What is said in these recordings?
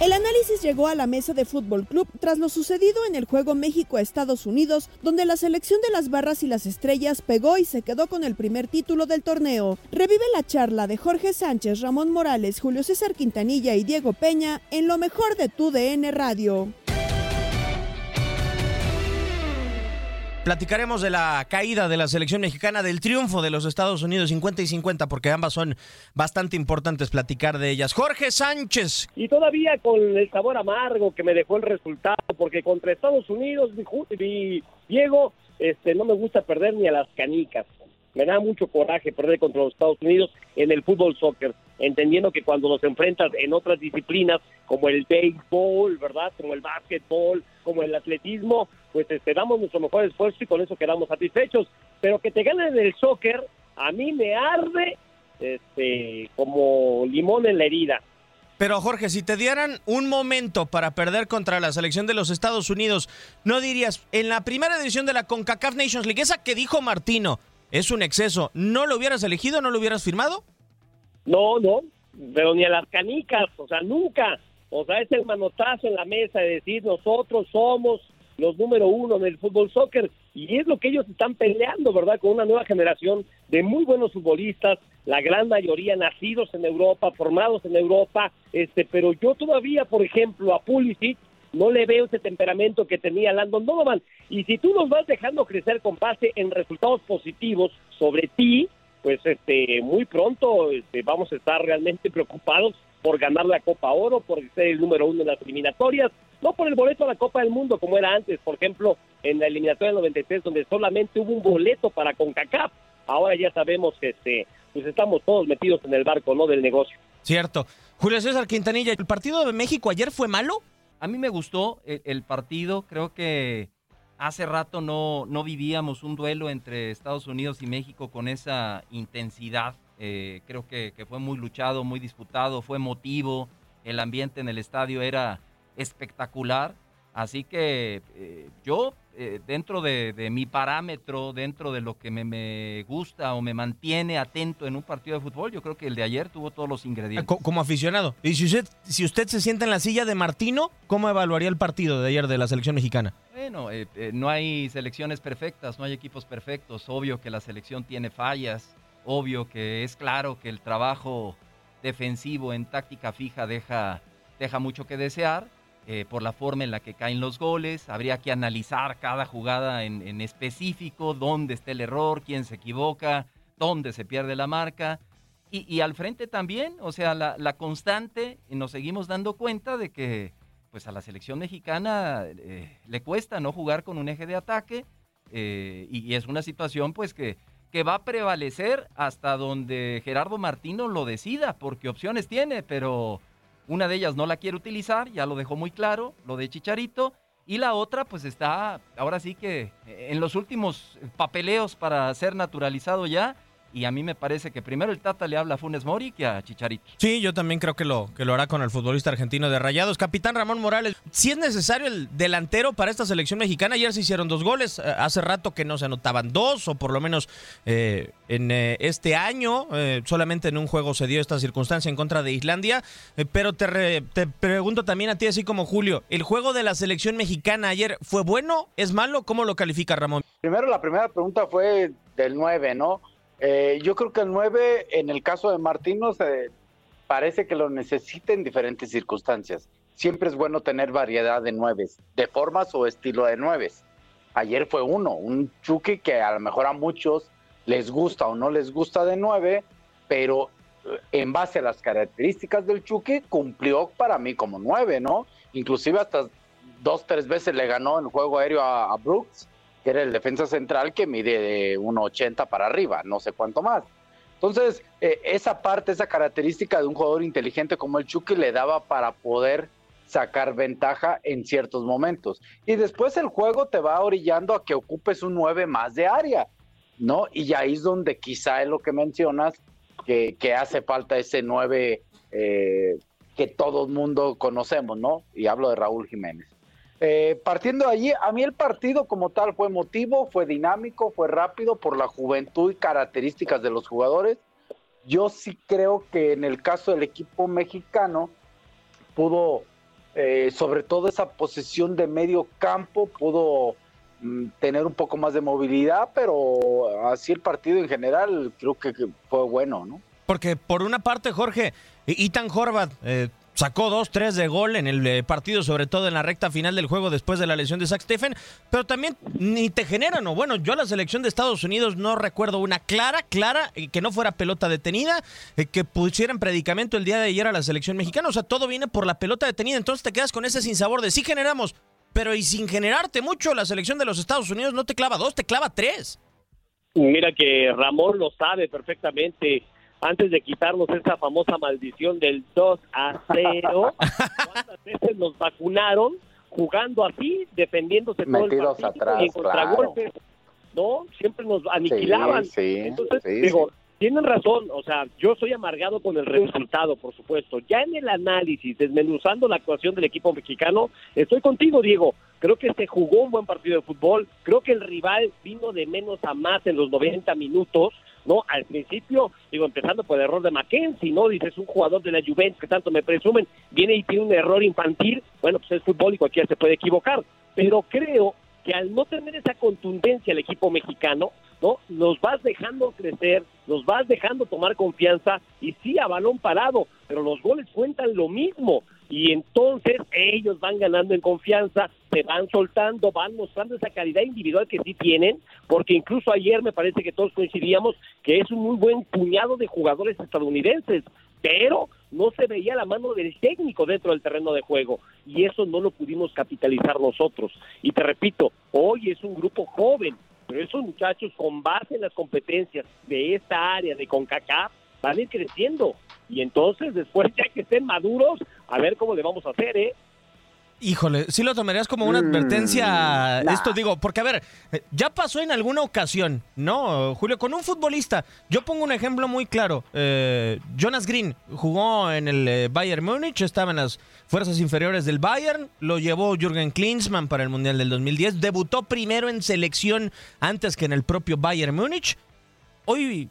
El análisis llegó a la mesa de Fútbol Club tras lo sucedido en el juego México-Estados Unidos, donde la selección de las barras y las estrellas pegó y se quedó con el primer título del torneo. Revive la charla de Jorge Sánchez, Ramón Morales, Julio César Quintanilla y Diego Peña en lo mejor de tu DN Radio. Platicaremos de la caída de la selección mexicana, del triunfo de los Estados Unidos 50 y 50, porque ambas son bastante importantes platicar de ellas. Jorge Sánchez. Y todavía con el sabor amargo que me dejó el resultado, porque contra Estados Unidos, mi, mi Diego, este, no me gusta perder ni a las canicas. Me da mucho coraje perder contra los Estados Unidos en el fútbol soccer, entendiendo que cuando los enfrentas en otras disciplinas, como el béisbol, ¿verdad? Como el básquetbol, como el atletismo, pues este, damos nuestro mejor esfuerzo y con eso quedamos satisfechos. Pero que te ganen en el soccer, a mí me arde este, como limón en la herida. Pero Jorge, si te dieran un momento para perder contra la selección de los Estados Unidos, ¿no dirías, en la primera división de la CONCACAF Nations League, esa que dijo Martino, es un exceso, ¿no lo hubieras elegido, no lo hubieras firmado? No, no, pero ni a las canicas, o sea, nunca. O sea, es el manotazo en la mesa de decir nosotros somos los número uno en el fútbol soccer y es lo que ellos están peleando, ¿verdad? Con una nueva generación de muy buenos futbolistas, la gran mayoría nacidos en Europa, formados en Europa, este, pero yo todavía, por ejemplo, a Pulisic no le veo ese temperamento que tenía Landon Donovan. Y si tú nos vas dejando crecer con base en resultados positivos sobre ti, pues este muy pronto este, vamos a estar realmente preocupados por ganar la Copa Oro, por ser el número uno en las eliminatorias, no por el boleto a la Copa del Mundo como era antes, por ejemplo, en la eliminatoria del 93, donde solamente hubo un boleto para CONCACAF. Ahora ya sabemos que este, pues estamos todos metidos en el barco, ¿no? Del negocio. Cierto. Julio César Quintanilla, ¿el partido de México ayer fue malo? A mí me gustó el, el partido, creo que hace rato no, no vivíamos un duelo entre Estados Unidos y México con esa intensidad. Eh, creo que, fue muy luchado, muy disputado, fue emotivo, el ambiente en el estadio era espectacular. Así que eh, yo, eh, dentro de, de mi parámetro, dentro de lo que me, me gusta o me mantiene atento en un partido de fútbol, yo creo que el de ayer tuvo todos los ingredientes. Co- Como aficionado. Y si usted, si usted se sienta en la silla de Martino, ¿cómo evaluaría el partido de ayer de la selección mexicana? Bueno, eh, eh, no hay selecciones perfectas, no hay equipos perfectos. Obvio que la selección tiene fallas, obvio que es claro que el trabajo defensivo en táctica fija deja, deja mucho que desear eh, por la forma en la que caen los goles. Habría que analizar cada jugada en, específico, dónde está el error, quién se equivoca, dónde se pierde la marca. Y, al frente también, o sea, la, la constante, y nos seguimos dando cuenta de que pues a la selección mexicana eh, le cuesta no jugar con un eje de ataque eh, y, y es una situación pues que, que va a prevalecer hasta donde Gerardo Martino lo decida, porque opciones tiene, pero una de ellas no la quiere utilizar, ya lo dejó muy claro, lo de Chicharito, y la otra pues está ahora sí que en los últimos papeleos para ser naturalizado ya, y a mí me parece que primero el Tata le habla a Funes Mori que a Chicharito. Sí, yo también creo que lo, que lo hará con el futbolista argentino de Rayados. Capitán Ramón Morales, si es necesario el delantero para esta selección mexicana, ayer se hicieron dos goles, eh, hace rato que no se anotaban dos, o por lo menos eh, en eh, este año, solamente en un juego se dio esta circunstancia en contra de Islandia, pero te, te pregunto también a ti, así como Julio, ¿el juego de la selección mexicana ayer fue bueno, es malo? ¿Cómo lo califica Ramón? Primero la primera pregunta fue del 9, ¿no? Eh, yo creo que el 9, en el caso de Martino, se parece que lo necesita en diferentes circunstancias. Siempre es bueno tener variedad de nueves, de formas o estilo de nueves. Ayer fue uno, un Chucky que a lo mejor a muchos les gusta o no les gusta de nueve, pero eh, en base a las características del Chucky cumplió para mí como nueve, ¿no? Inclusive hasta dos, tres veces le ganó en el juego aéreo a Brooks era el defensa central que mide de 1,80 para arriba, no sé cuánto más. Entonces, eh, esa parte, esa característica de un jugador inteligente como el Chucky le daba para poder sacar ventaja en ciertos momentos. Y después el juego te va orillando a que ocupes un 9 más de área, ¿no? Y ahí es donde quizá es lo que mencionas, que, hace falta ese 9 eh, que todo el mundo conocemos, ¿no? Y hablo de Raúl Jiménez. Eh, partiendo de allí, a mí el partido como tal fue emotivo, fue dinámico, fue rápido por la juventud y características de los jugadores. Yo sí creo que en el caso del equipo mexicano pudo, eh, sobre todo esa posición de medio campo, pudo mm, tener un poco más de movilidad, pero así el partido en general creo que, fue bueno, ¿no? Porque por una parte, Jorge, Ethan Horvath eh, sacó dos, tres de gol en el eh, partido, sobre todo en la recta final del juego después de la lesión de Zach Stephen, pero también ni te generan, o bueno, yo a la selección de Estados Unidos no recuerdo una clara, clara, eh, que no fuera pelota detenida, eh, que pusieran predicamento el día de ayer a la selección mexicana, o sea, todo viene por la pelota detenida, entonces te quedas con ese sinsabor de sí generamos, pero y sin generarte mucho, la selección de los Estados Unidos no te clava dos, te clava tres. Mira que Ramón lo sabe perfectamente antes de quitarnos esa famosa maldición del 2 a 0, ¿cuántas veces nos vacunaron jugando así, defendiéndose todo el partido atrás, y en contragolpes? ¿No? Siempre nos aniquilaban. Entonces, digo, tienen razón, o sea, yo soy amargado con el resultado, por supuesto. Ya en el análisis, desmenuzando la actuación del equipo mexicano, estoy contigo, Diego. Creo que se jugó un buen partido de fútbol. Creo que el rival vino de menos a más en los 90 minutos. ¿No? Al principio, digo, empezando por el error de Mackenzie, ¿no? Dices, un jugador de la Juventus que tanto me presumen, viene y tiene un error infantil, bueno, pues es fútbol y cualquiera se puede equivocar, pero creo que al no tener esa contundencia el equipo mexicano, ¿no? Nos vas dejando crecer, nos vas dejando tomar confianza y sí a balón parado, pero los goles cuentan lo mismo y entonces ellos van ganando en confianza, se van soltando, van mostrando esa calidad individual que sí tienen, porque incluso ayer me parece que todos coincidíamos que es un muy buen puñado de jugadores estadounidenses, pero no se veía la mano del técnico dentro del terreno de juego y eso no lo pudimos capitalizar nosotros. Y te repito, hoy es un grupo joven, pero esos muchachos con base en las competencias de esta área de CONCACAF van a ir creciendo y entonces después ya que estén maduros, a ver cómo le vamos a hacer, ¿eh? Híjole, sí lo tomarías como una advertencia. Mm, esto digo, porque a ver, ya pasó en alguna ocasión, ¿no, Julio? Con un futbolista. Yo pongo un ejemplo muy claro. Eh, Jonas Green jugó en el eh, Bayern Múnich, estaba en las fuerzas inferiores del Bayern, lo llevó Jürgen Klinsmann para el Mundial del 2010, debutó primero en selección antes que en el propio Bayern Múnich. Hoy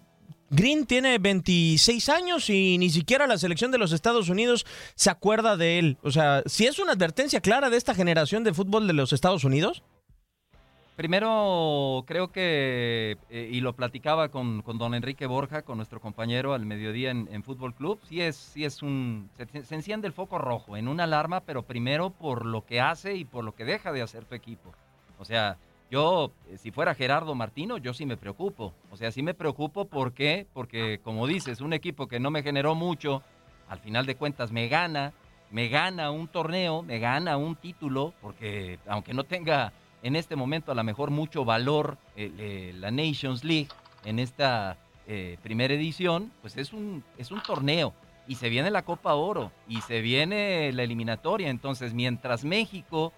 Green tiene 26 años y ni siquiera la selección de los Estados Unidos se acuerda de él. O sea, si es una advertencia clara de esta generación de fútbol de los Estados Unidos. Primero, creo que, eh, y lo platicaba con, don Enrique Borja, con nuestro compañero al mediodía en, Fútbol Club, sí es, sí es un, se, se, enciende el foco rojo en una alarma, pero primero por lo que hace y por lo que deja de hacer tu equipo. O sea, yo, eh, si fuera Gerardo Martino, yo sí me preocupo. O sea, sí me preocupo, ¿por qué? Porque, como dices, un equipo que no me generó mucho, al final de cuentas me gana, me gana un torneo, me gana un título, porque aunque no tenga en este momento a lo mejor mucho valor eh, eh, la Nations League, en esta primera edición, pues es un, es un torneo y se viene la Copa Oro y se viene la eliminatoria. Entonces, mientras México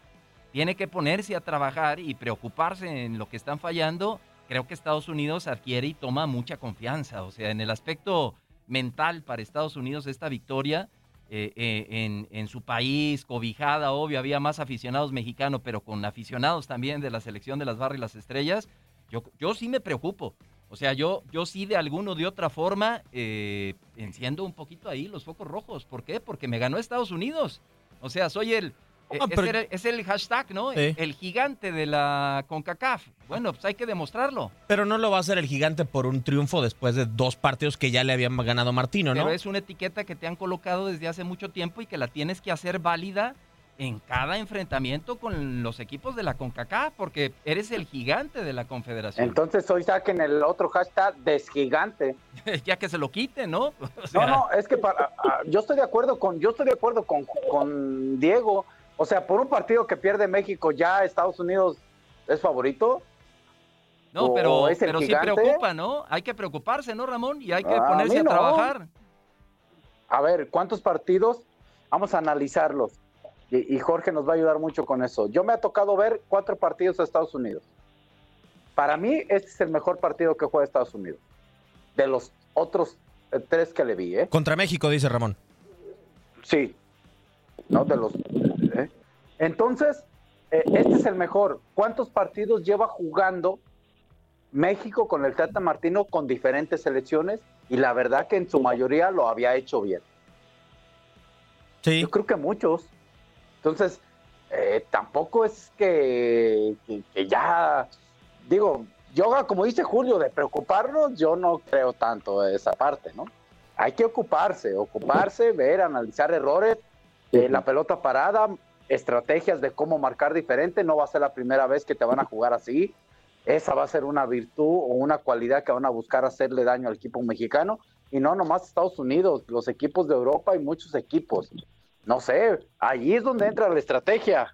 tiene que ponerse a trabajar y preocuparse en lo que están fallando, creo que Estados Unidos adquiere y toma mucha confianza. O sea, en el aspecto mental para Estados Unidos, esta victoria eh, eh, en, su país, cobijada, obvio, había más aficionados mexicanos, pero con aficionados también de la selección de las barras y las estrellas, yo, yo sí me preocupo. O sea, yo, yo sí de alguna o de otra forma eh, enciendo un poquito ahí los focos rojos. ¿Por qué? Porque me ganó Estados Unidos. O sea, soy el, Ah, es, pero- el, es el hashtag, ¿no? Sí. El gigante de la CONCACAF. Bueno, pues hay que demostrarlo. Pero no lo va a hacer el gigante por un triunfo después de dos partidos que ya le habían ganado Martino, ¿no? Pero es una etiqueta que te han colocado desde hace mucho tiempo y que la tienes que hacer válida en cada enfrentamiento con los equipos de la CONCACAF, porque eres el gigante de la confederación. Entonces hoy saquen el otro hashtag desgigante. ya que se lo quite, ¿no? O sea, No, no, es que para, yo estoy de acuerdo con, yo estoy de acuerdo con, con Diego. O sea, por un partido que pierde México, ya Estados Unidos es favorito. No, ¿O pero, es el pero sí gigante? preocupa, ¿no? Hay que preocuparse, ¿no, Ramón? Y hay que a ponerse a no. trabajar. A ver, ¿cuántos partidos? Vamos a analizarlos. Y, y Jorge nos va a ayudar mucho con eso. Yo me ha tocado ver cuatro partidos de Estados Unidos. Para mí, este es el mejor partido que juega Estados Unidos. De los otros eh, tres que le vi, ¿eh? Contra México, dice Ramón. Sí. ¿No? De los. Entonces, eh, este es el mejor. ¿Cuántos partidos lleva jugando México con el Tata Martino con diferentes selecciones? Y la verdad que en su mayoría lo había hecho bien. Sí. Yo creo que muchos. Entonces, eh, tampoco es que, que- que ya. Digo, yo, como dice Julio, de preocuparnos, yo no creo tanto de esa parte, ¿no? Hay que ocuparse, ocuparse, ver, analizar errores, eh, la pelota parada, estrategias de cómo marcar diferente. No va a ser la primera vez que te van a jugar así. Esa va a ser una virtud o una cualidad que van a buscar hacerle daño al equipo mexicano. Y no nomás Estados Unidos, los equipos de Europa y muchos equipos. No sé, allí es donde entra la estrategia.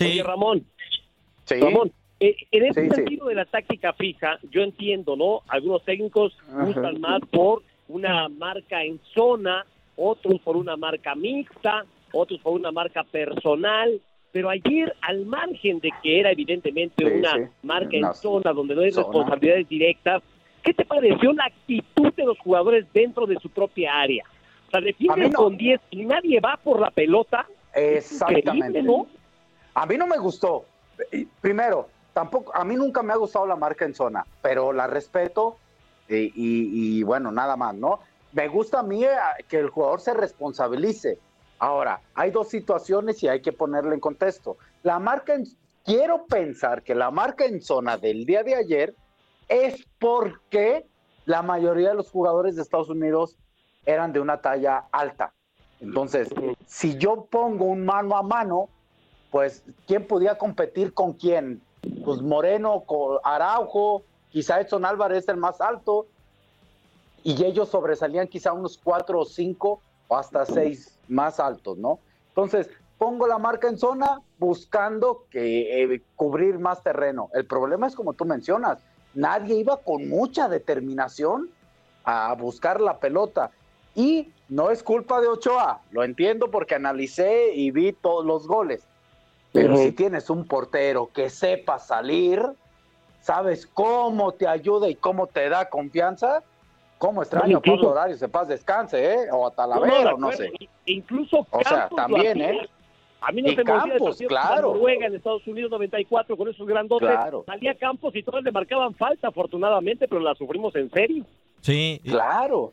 Oye, Ramón, Sí. Ramón, eh, en ese Sí, sí. sentido de la táctica fija, yo entiendo, ¿no? Algunos técnicos gustan más por una marca en zona, otros por una marca mixta, otros por una marca personal. Pero ayer, al margen de que era evidentemente Sí, una sí. marca Una en zona donde no hay zona. responsabilidades directas, ¿qué te pareció la actitud de los jugadores dentro de su propia área? O sea, defienden no. con 10 y nadie va por la pelota. Exactamente. ¿no? A mí no me gustó. Primero, tampoco, a mí nunca me ha gustado la marca en zona, pero la respeto y, y- y, bueno, nada más, ¿no? Me gusta a mí eh, que el jugador se responsabilice. Ahora, hay dos situaciones y hay que ponerle en contexto. La marca en, quiero pensar que la marca en zona del día de ayer es porque la mayoría de los jugadores de Estados Unidos eran de una talla alta. Entonces, si yo pongo un mano a mano, pues, ¿quién podía competir con quién? Pues Moreno, Araujo, quizá Edson Álvarez el más alto, y ellos sobresalían quizá unos cuatro o cinco o hasta seis más altos, ¿no? Entonces, pongo la marca en zona buscando que eh, cubrir más terreno. El problema es como tú mencionas, nadie iba con mucha determinación a buscar la pelota. Y no es culpa de Ochoa, lo entiendo porque analicé y vi todos los goles. Pero si tienes un portero que sepa salir, sabes cómo te ayuda y cómo te da confianza, cómo extraño incluso- Pablo Horario, se paz descanse, ¿eh? O a No, no, de Talavera, o no acuerdo. sé. Incluso O sea, también. ¿eh? A mí no Y se me olvida Campos, partido contra claro. Noruega en Estados Unidos 94 con esos grandotes. Claro. Salía Campos y todos le marcaban falta, afortunadamente, pero la sufrimos en serio. Sí. Claro.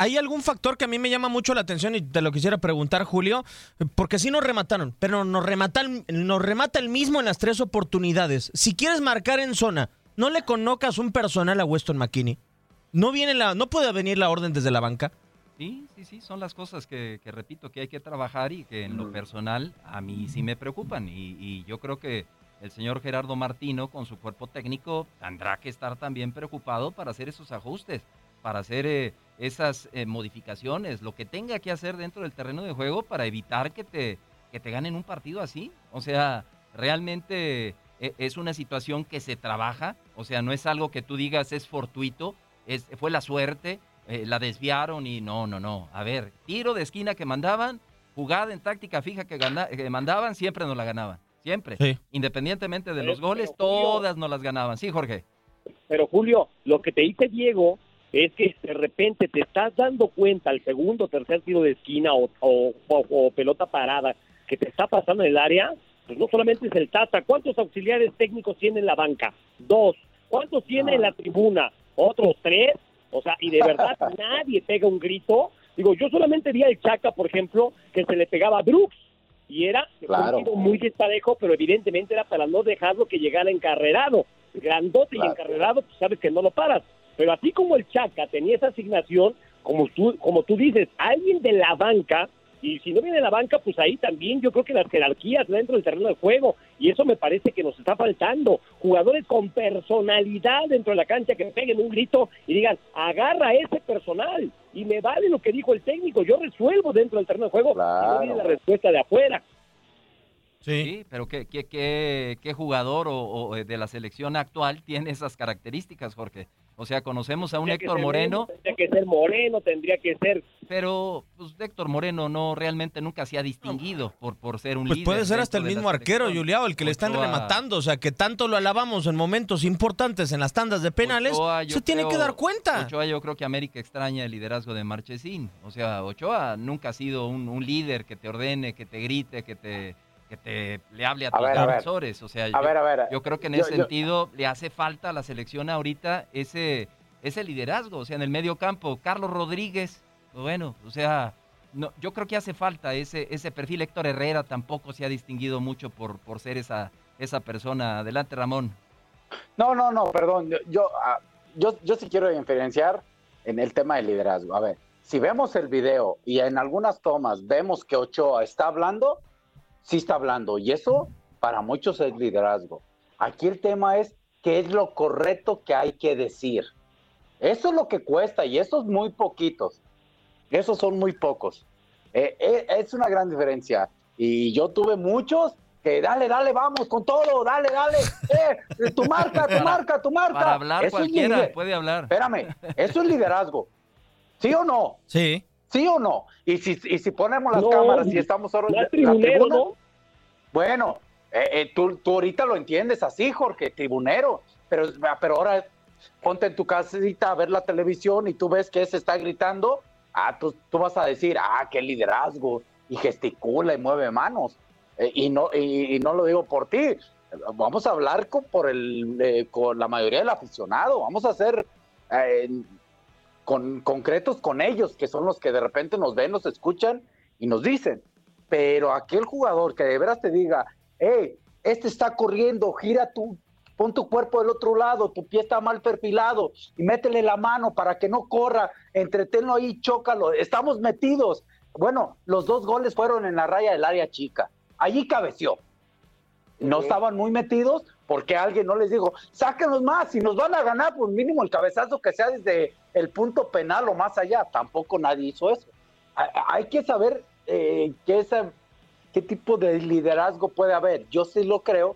Hay algún factor que a mí me llama mucho la atención y te lo quisiera preguntar, Julio, porque sí nos remataron, pero nos, rematan, nos remata el mismo en las tres oportunidades. Si quieres marcar en zona, no le conocas un personal a Weston McKinney. No viene la, no puede venir la orden desde la banca. Sí, sí, sí, son las cosas que, repito que hay que trabajar y que en lo personal a mí sí me preocupan. Y, y yo creo que el señor Gerardo Martino con su cuerpo técnico tendrá que estar también preocupado para hacer esos ajustes, para hacer eh, esas eh, modificaciones, lo que tenga que hacer dentro del terreno de juego para evitar que te, que te ganen un partido así. O sea, realmente eh, es una situación que se trabaja, o sea, no es algo que tú digas es fortuito, es, fue la suerte, eh, la desviaron y no, no, no. A ver, tiro de esquina que mandaban, jugada en táctica fija que, gana- que mandaban, siempre nos la ganaban. Siempre. Sí. Independientemente de Pero- los goles, Julio- todas nos las ganaban. Sí, Jorge. Pero Julio, lo que te dice Diego es que de repente te estás dando cuenta al segundo o tercer tiro de esquina o, o- o- o pelota parada que te está pasando en el área, pues no solamente es el Tata, ¿cuántos auxiliares técnicos tiene en la banca? Dos. ¿Cuántos tiene en la tribuna? ¿Otros tres? O sea, y de verdad nadie pega un grito. Digo, yo solamente vi al Chaca, por ejemplo, que se le pegaba a Brooks y era Claro. un tiro muy desparejo, pero evidentemente era para no dejarlo que llegara encarrerado. Grandote y encarrerado, pues sabes que no lo paras. Pero así como el Chaca tenía esa asignación, como tú, como tú dices, alguien de la banca, y si no viene de la banca, pues ahí también yo creo que las jerarquías dentro del terreno de juego, y eso me parece que nos está faltando. Jugadores con personalidad dentro de la cancha que peguen un grito y digan, agarra a ese personal, y me vale lo que dijo el técnico, yo resuelvo dentro del terreno de juego, y no viene la respuesta de afuera. Sí, pero ¿qué, qué, qué, qué jugador o, o, eh, de la selección actual tiene esas características, Jorge? O sea, conocemos a un Héctor ser Moreno, Tendría que ser Moreno, tendría que ser pero pues Héctor Moreno no realmente nunca se ha distinguido por, por ser un Pues líder. puede ser hasta el mismo arquero. Juliao, el que le están rematando. O sea, que tanto lo alabamos en momentos importantes en las tandas de penales. Ochoa, se tiene que dar cuenta. Ochoa, yo creo que América extraña el liderazgo de Marchesín. O sea, Ochoa nunca ha sido un, un líder que te ordene, que te grite, que te, que te le hable a A tus ver, a ver. defensores. O sea, A yo, ver, ver. yo creo que en Yo- ese yo- sentido le hace falta a la selección ahorita ese, ese liderazgo. O sea, en el medio campo, Carlos Rodríguez, bueno, o sea, no, yo creo que hace falta ese, ese perfil. Héctor Herrera tampoco se ha distinguido mucho por, por ser esa, esa persona. Adelante, Ramón. No, no, no, perdón. Yo, yo, ah, yo, yo sí quiero diferenciar en el tema del liderazgo. A ver, si vemos el video y en algunas tomas vemos que Ochoa está hablando, sí está hablando. Y eso para muchos es liderazgo. Aquí el tema es qué es lo correcto que hay que decir. Eso es lo que cuesta y esos muy poquitos. Esos son muy pocos. Eh, eh, es una gran diferencia. Y yo tuve muchos que dale, dale, vamos con todo, dale, dale. Eh, tu marca, tu marca, tu marca. Para hablar Eso es cualquiera lider- puede hablar. Espérame, eso es liderazgo. ¿Sí o no? Sí. ¿Sí o no? Y si, y si ponemos las No, cámaras y estamos ahora en la tribuna, ¿no? bueno, eh, eh, tú, tú ahorita lo entiendes así, Jorge, tribunero, pero, pero ahora ponte en tu casita a ver la televisión y tú ves que ese está gritando, ah, tú, tú vas a decir, ah, qué liderazgo, y gesticula y mueve manos. Eh, y, no, y, no lo digo por ti, vamos a hablar con, por el, eh, con la mayoría del aficionado, vamos a hacer eh, con, concretos con ellos, que son los que de repente nos ven, nos escuchan y nos dicen. Pero aquel jugador que de veras te diga, hey, este está corriendo, gira tu, pon tu cuerpo del otro lado, tu pie está mal perfilado y métele la mano para que no corra, entretenlo ahí, chócalo, estamos metidos. Bueno, los dos goles fueron en la raya del área chica, allí cabeció. No estaban muy metidos porque alguien no les dijo, sáquenos más, si nos van a ganar, pues mínimo el cabezazo que sea desde el punto penal o más allá. Tampoco nadie hizo eso. Hay que saber eh, qué, tipo de liderazgo puede haber. Yo sí lo creo.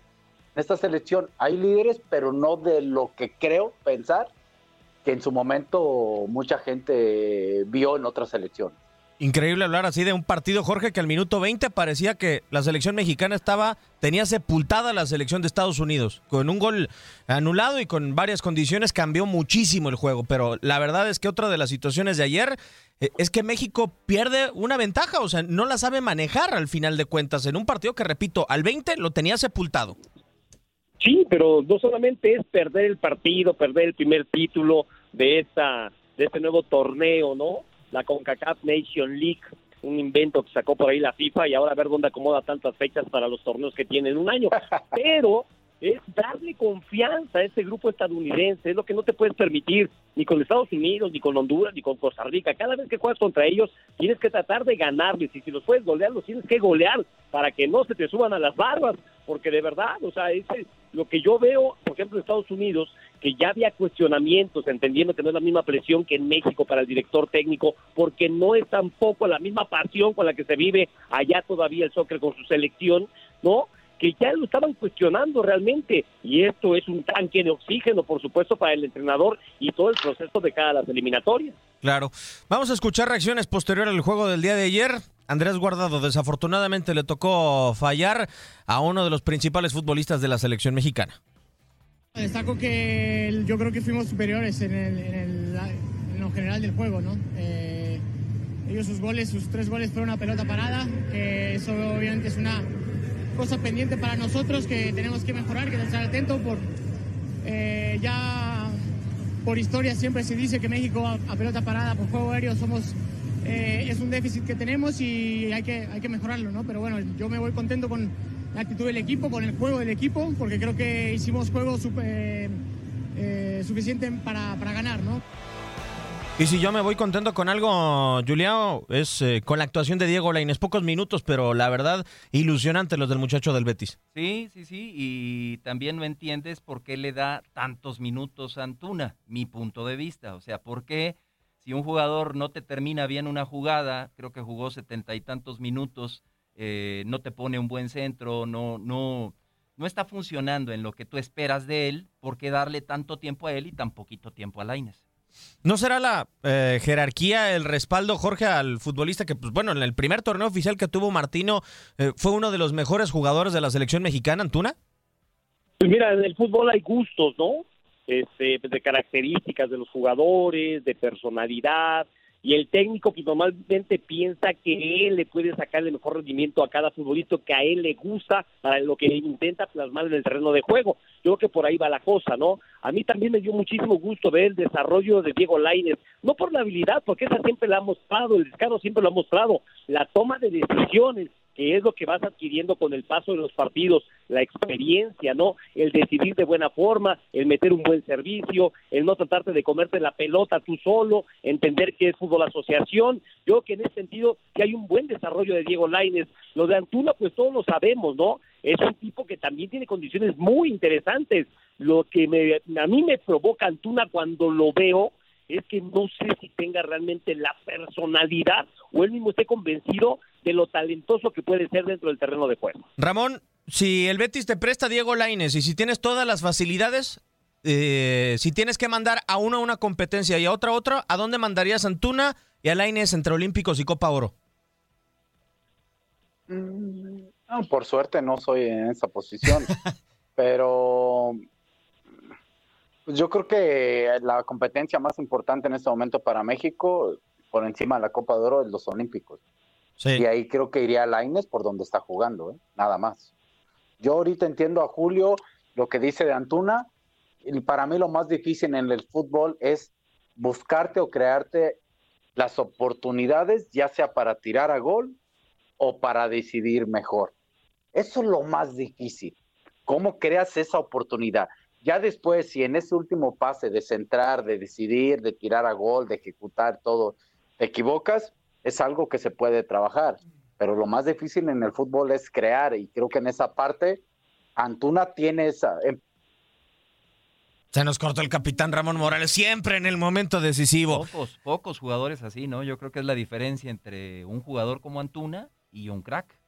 En esta selección hay líderes, pero no de lo que creo pensar que en su momento mucha gente vio en otras selecciones. Increíble hablar así de un partido, Jorge, que al minuto 20 parecía que la selección mexicana estaba, tenía sepultada la selección de Estados Unidos. Con un gol anulado y con varias condiciones cambió muchísimo el juego. Pero la verdad es que otra de las situaciones de ayer eh, es que México pierde una ventaja, o sea, no la sabe manejar al final de cuentas en un partido que, repito, al 20 lo tenía sepultado. Sí, pero no solamente es perder el partido, perder el primer título de esta de este nuevo torneo, ¿no? La CONCACAF Nation League, un invento que sacó por ahí la FIFA y ahora a ver dónde acomoda tantas fechas para los torneos que tienen un año. Pero es darle confianza a ese grupo estadounidense, es lo que no te puedes permitir, ni con Estados Unidos, ni con Honduras, ni con Costa Rica. Cada vez que juegas contra ellos, tienes que tratar de ganarles, y si los puedes golear, los tienes que golear para que no se te suban a las barbas, porque de verdad, o sea, es lo que yo veo, por ejemplo, en Estados Unidos, que ya había cuestionamientos, entendiendo que no es la misma presión que en México para el director técnico, porque no es tampoco la misma pasión con la que se vive allá todavía el soccer con su selección, ¿no? que ya lo estaban cuestionando realmente y esto es un tanque de oxígeno, por supuesto, para el entrenador y todo el proceso de cada las eliminatorias. Claro. Vamos a escuchar reacciones posteriores al juego del día de ayer. Andrés Guardado desafortunadamente le tocó fallar a uno de los principales futbolistas de la selección mexicana. Destaco que yo creo que fuimos superiores en, el, en, lo general del juego, ¿no? Eh, ellos sus goles, sus tres goles fueron una pelota parada, que eso obviamente es una cosa pendiente para nosotros que tenemos que mejorar, que estar atentos por eh, ya por historia siempre se dice que México a, pelota parada por juego aéreo somos eh, es un déficit que tenemos y hay que, hay que mejorarlo, ¿no? Pero bueno, yo me voy contento con la actitud del equipo, con el juego del equipo, porque creo que hicimos juego super, eh, suficiente para, para ganar, ¿no? Y si yo me voy contento con algo, Julián, es eh, con la actuación de Diego Lainez. Pocos minutos, pero la verdad, ilusionante los del muchacho del Betis. Sí, sí, sí. Y también no entiendes por qué le da tantos minutos a Antuna, mi punto de vista. O sea, ¿por qué si un jugador no te termina bien una jugada, creo que jugó setenta y tantos minutos, eh, no te pone un buen centro, no, no, no está funcionando en lo que tú esperas de él, ¿por qué darle tanto tiempo a él y tan poquito tiempo a Lainez? ¿No será la eh, jerarquía, el respaldo, Jorge, al futbolista que, pues bueno, en el primer torneo oficial que tuvo Martino eh, fue uno de los mejores jugadores de la selección mexicana, Antuna? Pues mira, en el fútbol hay gustos, ¿no? Este, de características de los jugadores, de personalidad, y el técnico que normalmente piensa que él le puede sacar el mejor rendimiento a cada futbolista que a él le gusta para lo que intenta plasmar en el terreno de juego. Yo creo que por ahí va la cosa, ¿no? A mí también me dio muchísimo gusto ver el desarrollo de Diego Lainez, no por la habilidad, porque esa siempre la ha mostrado, el descaro siempre lo ha mostrado, la toma de decisiones, que es lo que vas adquiriendo con el paso de los partidos, la experiencia, ¿no? El decidir de buena forma, el meter un buen servicio, el no tratarte de comerte la pelota tú solo, entender que es fútbol asociación. Yo creo que en ese sentido que hay un buen desarrollo de Diego Laines. Lo de Antuna, pues todos lo sabemos, ¿no? Es un tipo que también tiene condiciones muy interesantes. Lo que me, a mí me provoca Antuna cuando lo veo es que no sé si tenga realmente la personalidad o él mismo esté convencido de lo talentoso que puede ser dentro del terreno de juego. Ramón, si el Betis te presta a Diego Laines y si tienes todas las facilidades, eh, si tienes que mandar a uno a una competencia y a otra a otra, ¿a dónde mandarías a Antuna y a Laines entre Olímpicos y Copa Oro? Mm, por suerte no soy en esa posición, pero Pues yo creo que la competencia más importante en este momento para México, por encima de la Copa de Oro, es los Olímpicos. Y ahí creo que iría Laines por donde está jugando, ¿eh? nada más. Yo ahorita entiendo a Julio lo que dice de Antuna. Y para mí lo más difícil en el fútbol es buscarte o crearte las oportunidades, ya sea para tirar a gol o para decidir mejor. Eso es lo más difícil. ¿Cómo creas esa oportunidad? Ya después, si en ese último pase de centrar, de decidir, de tirar a gol, de ejecutar todo, te equivocas, es algo que se puede trabajar. Pero lo más difícil en el fútbol es crear y creo que en esa parte Antuna tiene esa... em, Se nos cortó el capitán Ramón Morales, siempre en el momento decisivo. Pocos, pocos jugadores así, ¿no? Yo creo que es la diferencia entre un jugador como Antuna y un crack.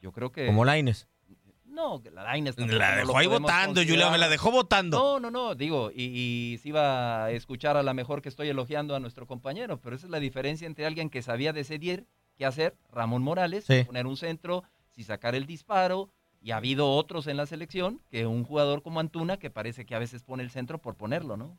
Yo creo que... Como Laines. No, la Lainez La no dejó lo ahí votando, considerar. me la dejó votando. No, no, no, digo, y, y si iba a escuchar a la mejor que estoy elogiando a nuestro compañero, pero esa es la diferencia entre alguien que sabía decidir qué hacer, Ramón Morales, Sí. poner un centro, si sacar el disparo, y ha habido otros en la selección que un jugador como Antuna que parece que a veces pone el centro por ponerlo, ¿no?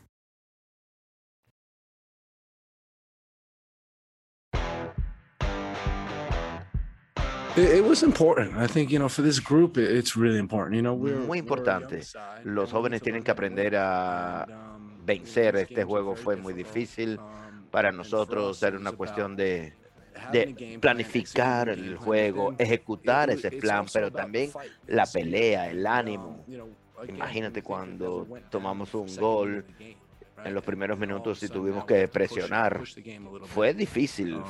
It, it was important. I think, you know, for this group, it- it's really important. You know, we're, Muy importante. Los jóvenes tienen que aprender a vencer. Este juego fue muy difícil. Para nosotros era una cuestión de, de planificar el juego, ejecutar ese plan, pero también la pelea, el ánimo. Imagínate cuando tomamos un gol en los primeros minutos y tuvimos que presionar. Fue difícil,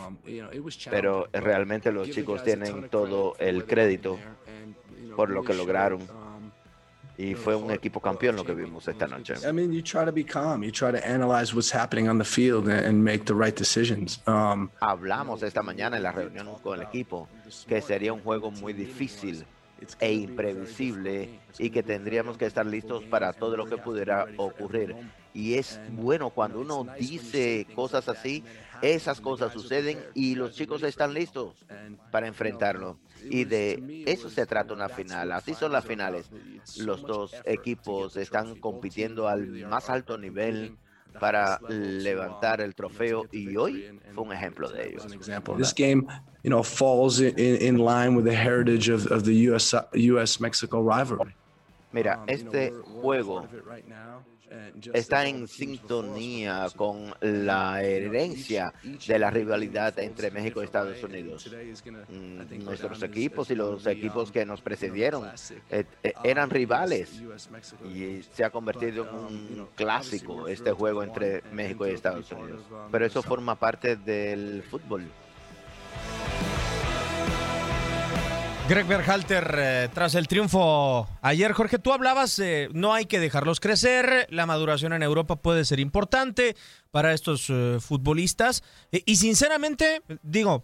pero realmente los chicos tienen todo el crédito por lo que lograron. Y fue un equipo campeón lo que vimos esta noche. I mean, you try to be calm. You try to analyze what's happening on the field and, and make the right decisions. Um, Hablamos esta mañana en la reunión con el equipo que sería un juego muy difícil e imprevisible y que tendríamos que estar listos para todo lo que pudiera ocurrir. Y es bueno cuando uno dice cosas así, esas cosas suceden y los chicos están listos para enfrentarlo. Y de eso se trata una final. Así son las finales. Los dos equipos están compitiendo al más alto nivel para levantar el trofeo y hoy fue un ejemplo de ello. this game, you know, falls in, in line with the heritage of, of the US US Mexico rivalry. Mira, este juego está en sintonía con la herencia de la rivalidad entre México y Estados Unidos. Mm, Nuestros equipos y los equipos que nos precedieron eh, eh, eran rivales y se ha convertido en un clásico este juego entre México y Estados Unidos. Pero eso forma parte del fútbol. Greg Berhalter, eh, tras el triunfo ayer, Jorge, tú hablabas, no hay que dejarlos crecer, la maduración en Europa puede ser importante para estos eh, futbolistas. Eh, y sinceramente, digo,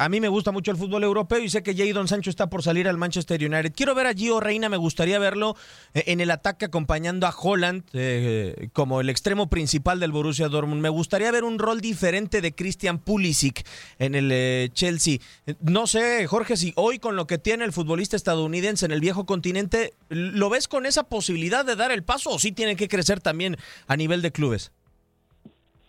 a mí me gusta mucho el fútbol europeo y sé que Jadon Sancho está por salir al Manchester United. Quiero ver a Gio Reina, me gustaría verlo eh, en el ataque acompañando a Holland eh, como el extremo principal del Borussia Dortmund. Me gustaría ver un rol diferente de Christian Pulisic en el eh, Chelsea. No sé, Jorge, si hoy con lo que tiene el futbolista estadounidense en el viejo continente, ¿lo ves con esa posibilidad de dar el paso o sí tiene que crecer también a nivel de clubes?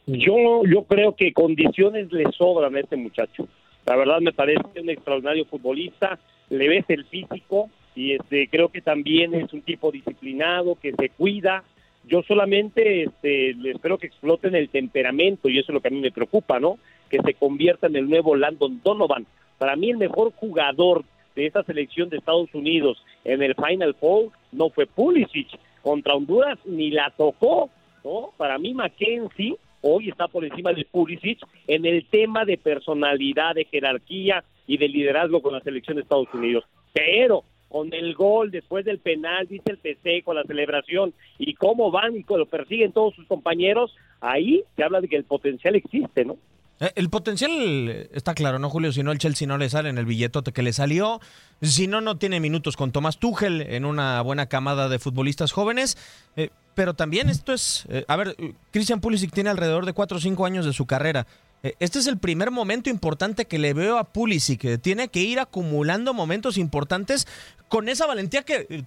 Yo, yo creo que condiciones le sobran a este muchacho. La verdad me parece un extraordinario futbolista, le ves el físico y este, creo que también es un tipo disciplinado, que se cuida. Yo solamente este, espero que exploten el temperamento y eso es lo que a mí me preocupa, ¿no? Que se convierta en el nuevo Landon Donovan. Para mí el mejor jugador de esta selección de Estados Unidos en el Final Four no fue Pulisic. Contra Honduras ni la tocó, ¿no? Para mí Mackenzie hoy está por encima de Pulisic en el tema de personalidad, de jerarquía y de liderazgo con la selección de Estados Unidos. Pero con el gol después del penal, dice el PC, con la celebración y cómo van y lo persiguen todos sus compañeros, ahí se habla de que el potencial existe, ¿no? Eh, El potencial está claro, ¿no, Julio? Si no, el Chelsea no le sale en el billetote que le salió. Si no, no tiene minutos con Tomás Tuchel en una buena camada de futbolistas jóvenes. Eh, pero también esto es... eh, a ver, eh, Christian Pulisic tiene alrededor de 4 o 5 años de su carrera. Eh, Este es el primer momento importante que le veo a Pulisic. que Tiene que ir acumulando momentos importantes con esa valentía que eh,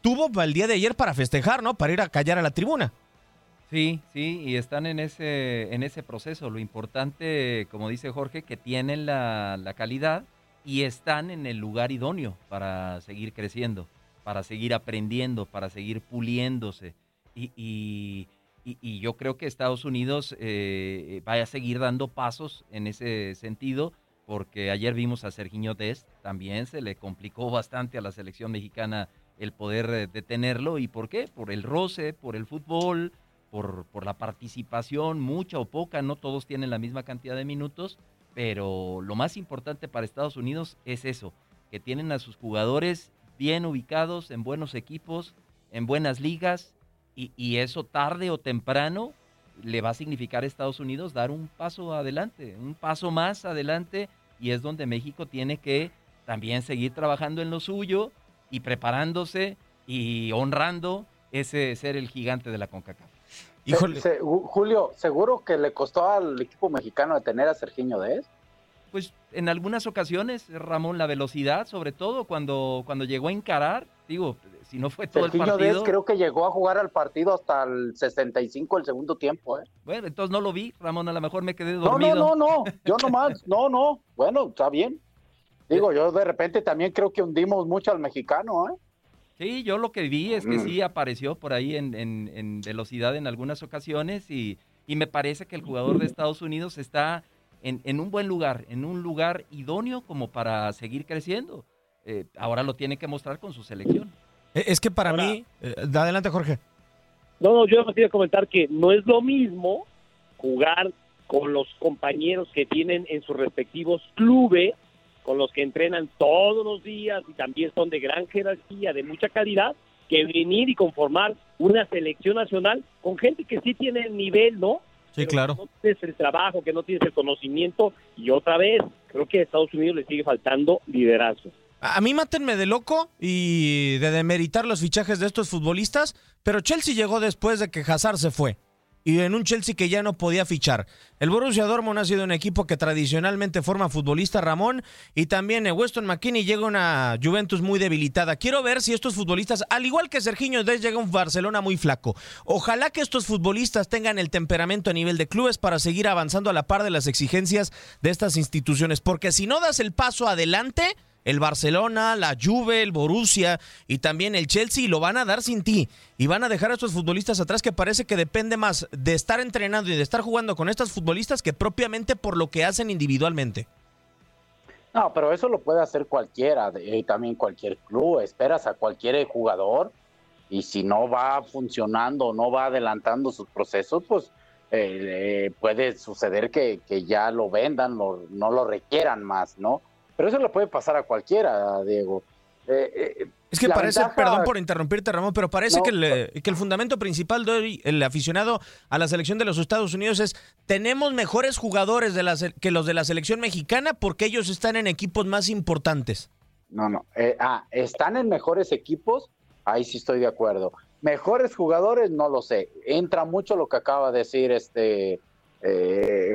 tuvo el día de ayer para festejar, ¿no? Para ir a callar a la tribuna. Sí, sí, y están en ese, en ese proceso. Lo importante, como dice Jorge, que tienen la, la calidad y están en el lugar idóneo para seguir creciendo, para seguir aprendiendo, para seguir puliéndose. Y, yo creo que Estados Unidos eh, vaya a seguir dando pasos en ese sentido, porque ayer vimos a Sergiño Dest, también se le complicó bastante a la selección mexicana el poder eh, detenerlo. ¿Y por qué? Por el roce, por el fútbol, por la participación, mucha o poca, no todos tienen la misma cantidad de minutos, pero lo más importante para Estados Unidos es eso, que tienen a sus jugadores bien ubicados en buenos equipos, en buenas ligas, y, y eso tarde o temprano le va a significar a Estados Unidos dar un paso adelante, un paso más adelante, y es donde México tiene que también seguir trabajando en lo suyo y preparándose y honrando ese ser el gigante de la CONCACAF. Se- se- Ju- Julio, ¿seguro que le costó al equipo mexicano detener a Sergiño Dez? Pues en algunas ocasiones, Ramón, la velocidad, sobre todo cuando, cuando llegó a encarar, digo, si no fue todo el Sergiño Dez partido. creo que llegó a jugar al partido hasta el 65 el segundo tiempo, ¿eh? Bueno, entonces no lo vi, Ramón, a lo mejor me quedé No, dormido. no, no, no, yo nomás, no, no, bueno, está bien. Digo, yo de repente también creo que hundimos mucho al mexicano, ¿eh? Sí, yo lo que vi es que Mm. sí apareció por ahí en, en- en velocidad en algunas ocasiones y, y me parece que el jugador de Estados Unidos está en, en un buen lugar, en un lugar idóneo como para seguir creciendo. Eh, ahora lo tiene que mostrar con su selección. Eh, Es que para mí... eh, adelante, Jorge. No, no, yo me quería comentar que no es lo mismo jugar con los compañeros que tienen en sus respectivos clubes, con los que entrenan todos los días y también son de gran jerarquía, de mucha calidad, que venir y conformar una selección nacional con gente que sí tiene el nivel, ¿no? Sí, claro. no tienes el trabajo, que no tienes el conocimiento y otra vez creo que a Estados Unidos le sigue faltando liderazgo. A mí mátenme de loco y de demeritar los fichajes de estos futbolistas, pero Chelsea llegó después de que Hazard se fue. Y en un Chelsea que ya no podía fichar. El Borussia Dortmund ha sido un equipo que tradicionalmente forma futbolista Ramón y también eh, Weston McKinney llega una Juventus muy debilitada. Quiero ver si estos futbolistas, al igual que Serginho Dest, llega un Barcelona muy flaco. Ojalá que estos futbolistas tengan el temperamento a nivel de clubes para seguir avanzando a la par de las exigencias de estas instituciones, porque si no das el paso adelante, el Barcelona, la Juve, el Borussia y también el Chelsea lo van a dar sin ti. Y van a dejar a estos futbolistas atrás que parece que depende más de estar entrenando y de estar jugando con estos futbolistas que propiamente por lo que hacen individualmente. No, pero eso lo puede hacer cualquiera, y también cualquier club. Esperas a cualquier jugador y si no va funcionando, no va adelantando sus procesos, pues eh, eh, puede suceder que, ya lo vendan, no lo requieran más, ¿no? Pero eso le puede pasar a cualquiera, Diego. Eh, eh, es que parece, ventaja- perdón por interrumpirte, Ramón, pero parece No. que, el, que el fundamento principal de hoy, el aficionado a la selección de los Estados Unidos es tenemos mejores jugadores de la que los de la selección mexicana porque ellos están en equipos más importantes. No, no. eh, ah, ¿están en mejores equipos? Ahí sí estoy de acuerdo. Mejores jugadores, no lo sé. Entra mucho lo que acaba de decir este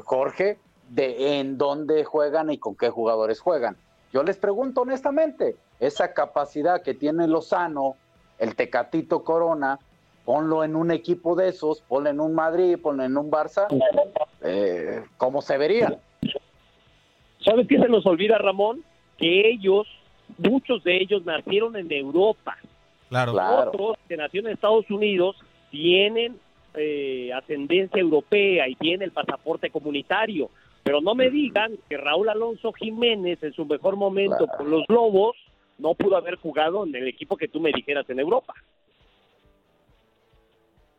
Jorge, de en dónde juegan y con qué jugadores juegan. Yo les pregunto honestamente, esa capacidad que tiene Lozano, el Tecatito Corona, ponlo en un equipo de esos, ponlo en un Madrid, ponlo en un Barça, eh, ¿cómo se vería? ¿Sabes qué se nos olvida, Ramón? Que ellos, muchos de ellos nacieron en Europa. Claro. Otros que nacieron en Estados Unidos tienen eh, ascendencia europea y tienen el pasaporte comunitario. Pero no me digan que Raúl Alonso Jiménez en su mejor momento con los Lobos no pudo haber jugado en el equipo que tú me dijeras en Europa.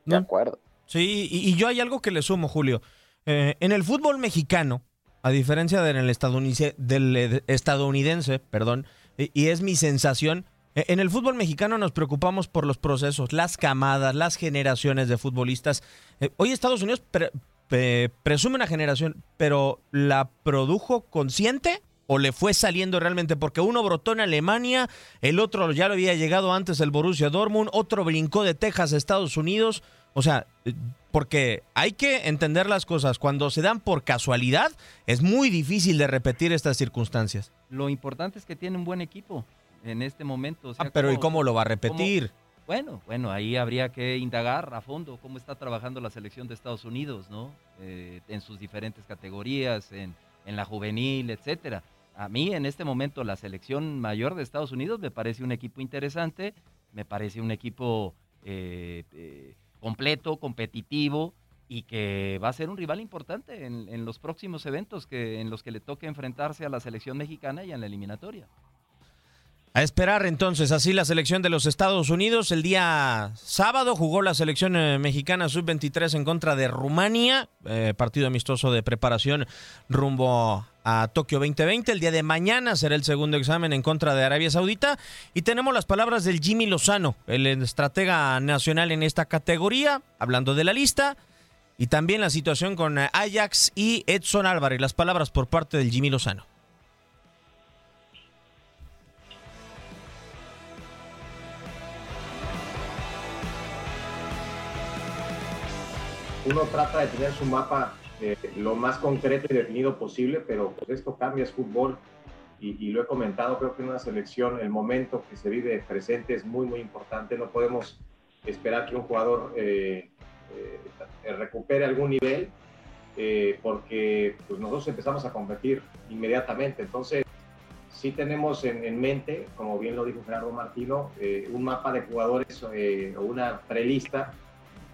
De acuerdo. Sí, y, y yo hay algo que le sumo, Julio. Eh, en el fútbol mexicano, a diferencia del el estadounidense, del eh, estadounidense, perdón, y, y es mi sensación, eh, en el fútbol mexicano nos preocupamos por los procesos, las camadas, las generaciones de futbolistas. Eh, hoy Estados Unidos pre- presume una generación, pero ¿la produjo consciente? ¿O le fue saliendo realmente? Porque uno brotó en Alemania, el otro ya lo había llegado antes el Borussia Dortmund, otro brincó de Texas a Estados Unidos. O sea, eh, porque hay que entender las cosas. Cuando se dan por casualidad, es muy difícil de repetir estas circunstancias. Lo importante es que tiene un buen equipo en este momento. o sea, Ah, pero ¿y cómo lo va a repetir? cómo- bueno, bueno, ahí habría que indagar a fondo cómo está trabajando la selección de Estados Unidos, ¿no? Eh, en sus diferentes categorías, en, en la juvenil, etcétera. A mí, en este momento, la selección mayor de Estados Unidos me parece un equipo interesante, me parece un equipo eh, eh, completo, competitivo y que va a ser un rival importante en, en los próximos eventos que, en los que le toque enfrentarse a la selección mexicana y en la eliminatoria. A esperar entonces, así la selección de los Estados Unidos. El día sábado jugó la selección eh, mexicana sub-23 en contra de Rumania, eh, partido amistoso de preparación rumbo a Tokio 2020. El día de mañana será el segundo examen en contra de Arabia Saudita. Y tenemos las palabras del Jimmy Lozano, el estratega nacional en esta categoría, hablando de la lista. Y también la situación con Ajax y Edson Álvarez. Las palabras por parte del Jimmy Lozano. Uno trata de tener su mapa eh, lo más concreto y definido posible, pero pues esto cambia, es fútbol. Y, lo he comentado, creo que en una selección el momento que se vive presente es muy, muy importante. No podemos esperar que un jugador eh, eh, recupere algún nivel, porque pues nosotros empezamos a competir inmediatamente. Entonces, sí tenemos en, en mente, como bien lo dijo Gerardo Martino, un mapa de jugadores o una prelista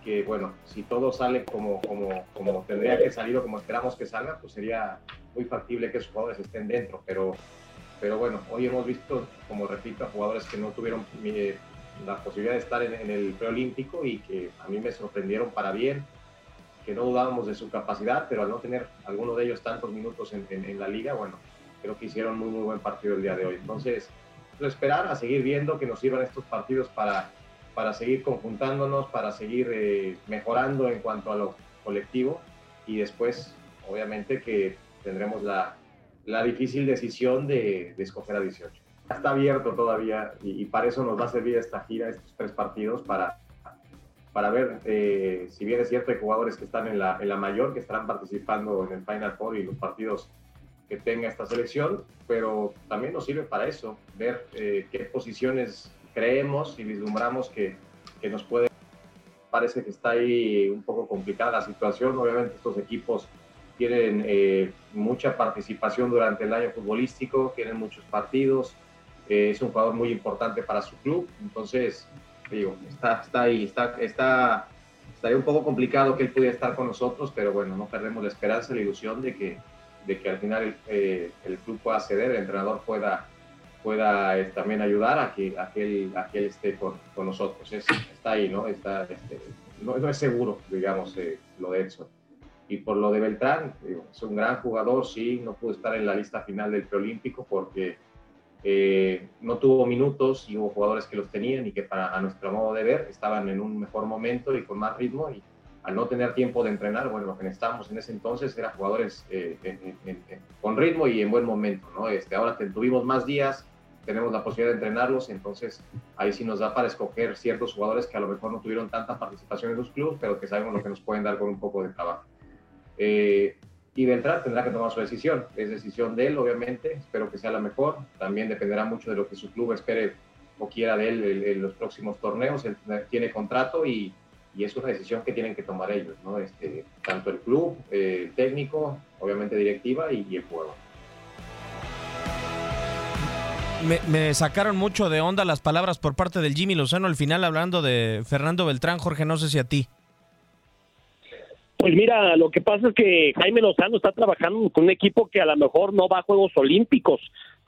que bueno, si todo sale como, como, como tendría que salir o como esperamos que salga, pues sería muy factible que esos jugadores estén dentro, pero, pero bueno, hoy hemos visto, como repito, a jugadores que no tuvieron eh, la posibilidad de estar en, en, el preolímpico y que a mí me sorprendieron para bien, que no dudábamos de su capacidad, pero al no tener alguno de ellos tantos minutos en, en, en la liga, bueno, creo que hicieron muy, muy buen partido el día de hoy. Entonces, pues, esperar a seguir viendo que nos sirvan estos partidos para para seguir conjuntándonos, para seguir eh, mejorando en cuanto a lo colectivo y después, obviamente, que tendremos la, la difícil decisión de, de, escoger a 18. Está abierto todavía y, para eso nos va a servir esta gira, estos tres partidos, para, para ver eh, si bien es cierto hay jugadores que están en la, en la mayor, que estarán participando en el Final Four y los partidos que tenga esta selección, pero también nos sirve para eso, ver eh, qué posiciones creemos y vislumbramos que, que, nos puede. Parece que está ahí un poco complicada la situación. Obviamente, estos equipos tienen eh, mucha participación durante el año futbolístico, tienen muchos partidos. Eh, es un jugador muy importante para su club. Entonces, digo, está, está ahí. Está, está, estaría un poco complicado que él pudiera estar con nosotros, pero bueno, no perdemos la esperanza, la ilusión de que, de que al final el, eh, el club pueda ceder, el entrenador pueda pueda también ayudar a que, a que, él, a que él esté con, con nosotros. Es, está ahí, ¿no? Está, este, no, no, es seguro, digamos, eh, lo de Edson. Y por lo de Beltrán, es un gran jugador, sí, no pudo estar en la lista final del preolímpico porque eh, no tuvo minutos y hubo jugadores que los tenían y que para a nuestro modo de ver estaban en un mejor momento y con más ritmo y al no tener tiempo de entrenar, bueno, lo que necesitábamos en ese entonces era jugadores eh, con ritmo y en buen momento, ¿no? Este, ahora tuvimos más días, tenemos la posibilidad de entrenarlos, entonces ahí sí nos da para escoger ciertos jugadores que a lo mejor no tuvieron tanta participación en sus clubes, pero que sabemos lo que nos pueden dar con un poco de trabajo. Eh, y entrar tendrá que tomar su decisión. Es decisión de él, obviamente. Espero que sea la mejor. También dependerá mucho de lo que su club espere o quiera de él en, los próximos torneos. Él tiene contrato y, y, es una decisión que tienen que tomar ellos, ¿no? Este, tanto el club, eh, técnico, obviamente directiva y, el juego. Me, me, sacaron mucho de onda las palabras por parte del Jimmy Lozano al final hablando de Fernando Beltrán. Jorge, no sé si a ti. Pues mira, lo que pasa es que Jaime Lozano está trabajando con un equipo que a lo mejor no va a Juegos Olímpicos,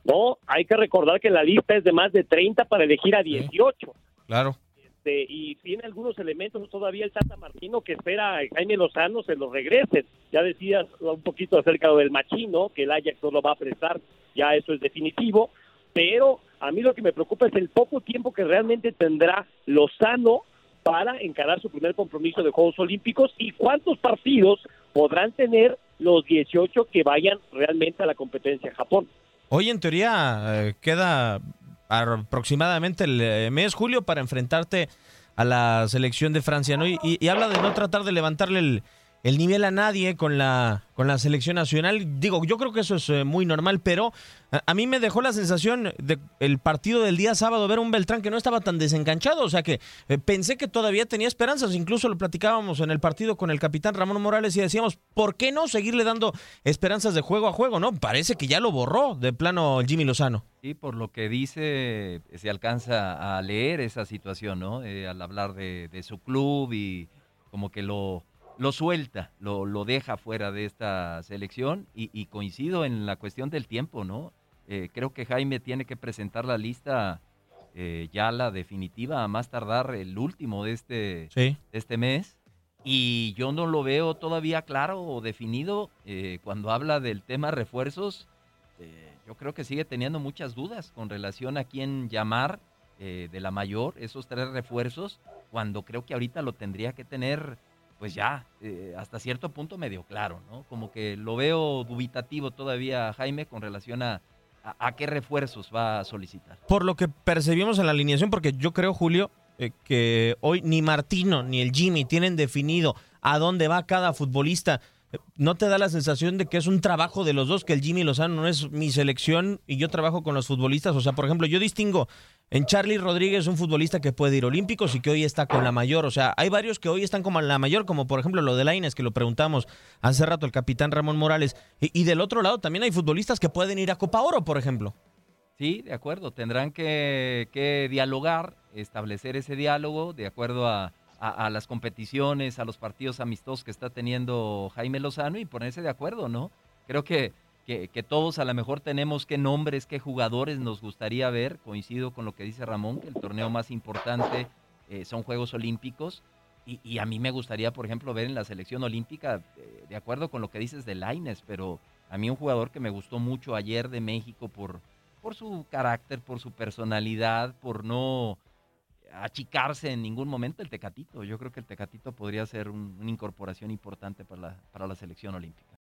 ¿no? Hay que recordar que la lista es de más de 30 para elegir a 18. Claro. Este, y tiene algunos elementos todavía el Tata Martino que espera a Jaime Lozano se los regrese. Ya decías un poquito acerca del machino, que el Ajax no lo va a prestar, ya eso es definitivo, pero a mí lo que me preocupa es el poco tiempo que realmente tendrá Lozano para encarar su primer compromiso de Juegos Olímpicos y cuántos partidos podrán tener los 18 que vayan realmente a la competencia en Japón. Hoy en teoría eh, queda aproximadamente el eh, mes julio para enfrentarte a la selección de Francia, ¿no? y habla de no tratar de levantarle el, el nivel a nadie con la, con la selección nacional. Digo, yo creo que eso es eh, muy normal, pero a, mí me dejó la sensación de el partido del día sábado ver un Beltrán que no estaba tan desenganchado, o sea que eh, pensé que todavía tenía esperanzas, incluso lo platicábamos en el partido con el capitán Ramón Morales y decíamos, ¿por qué no seguirle dando esperanzas de juego a juego? No, parece que ya lo borró de plano Jimmy Lozano. Sí, por lo que dice, se alcanza a leer esa situación, ¿no? Eh, al hablar de, de su club y como que lo lo suelta, lo, lo deja fuera de esta selección y, coincido en la cuestión del tiempo, ¿no? Eh, creo que Jaime tiene que presentar la lista eh, ya la definitiva, a más tardar el último de este, este mes. Y yo no lo veo todavía claro o definido eh, cuando habla del tema refuerzos. yo creo que sigue teniendo muchas dudas con relación a quién llamar de la mayor, esos tres refuerzos, cuando creo que ahorita lo tendría que tener pues ya, eh, hasta cierto punto medio claro, ¿no? Como que lo veo dubitativo todavía, Jaime, con relación a, a, qué refuerzos va a solicitar. Por lo que percibimos en la alineación, porque yo creo, Julio, eh, que hoy ni Martino ni el Jimmy tienen definido a dónde va cada futbolista. ¿No te da la sensación de que es un trabajo de los dos, que el Jimmy Lozano no es mi selección y yo trabajo con los futbolistas? O sea, por ejemplo, yo distingo en Charlie Rodríguez, un futbolista que puede ir olímpicos y que hoy está con la mayor. O sea, hay varios que hoy están como la mayor, como por ejemplo lo de Laines, que lo preguntamos hace rato el capitán Ramón Morales. Y, del otro lado también hay futbolistas que pueden ir a Copa Oro, por ejemplo. Sí, de acuerdo. Tendrán que, que dialogar, establecer ese diálogo de acuerdo a a, las competiciones, a los partidos amistosos que está teniendo Jaime Lozano y ponerse de acuerdo, ¿no? Creo que, que, todos a lo mejor tenemos qué nombres, qué jugadores nos gustaría ver. Coincido con lo que dice Ramón, que el torneo más importante eh, son Juegos Olímpicos. Y, a mí me gustaría, por ejemplo, ver en la selección olímpica, eh, de acuerdo con lo que dices de Laines, pero a mí un jugador que me gustó mucho ayer de México por, por su carácter, por su personalidad, por no achicarse en ningún momento el Tecatito. Yo creo que el Tecatito podría ser una incorporación importante para la, para la selección olímpica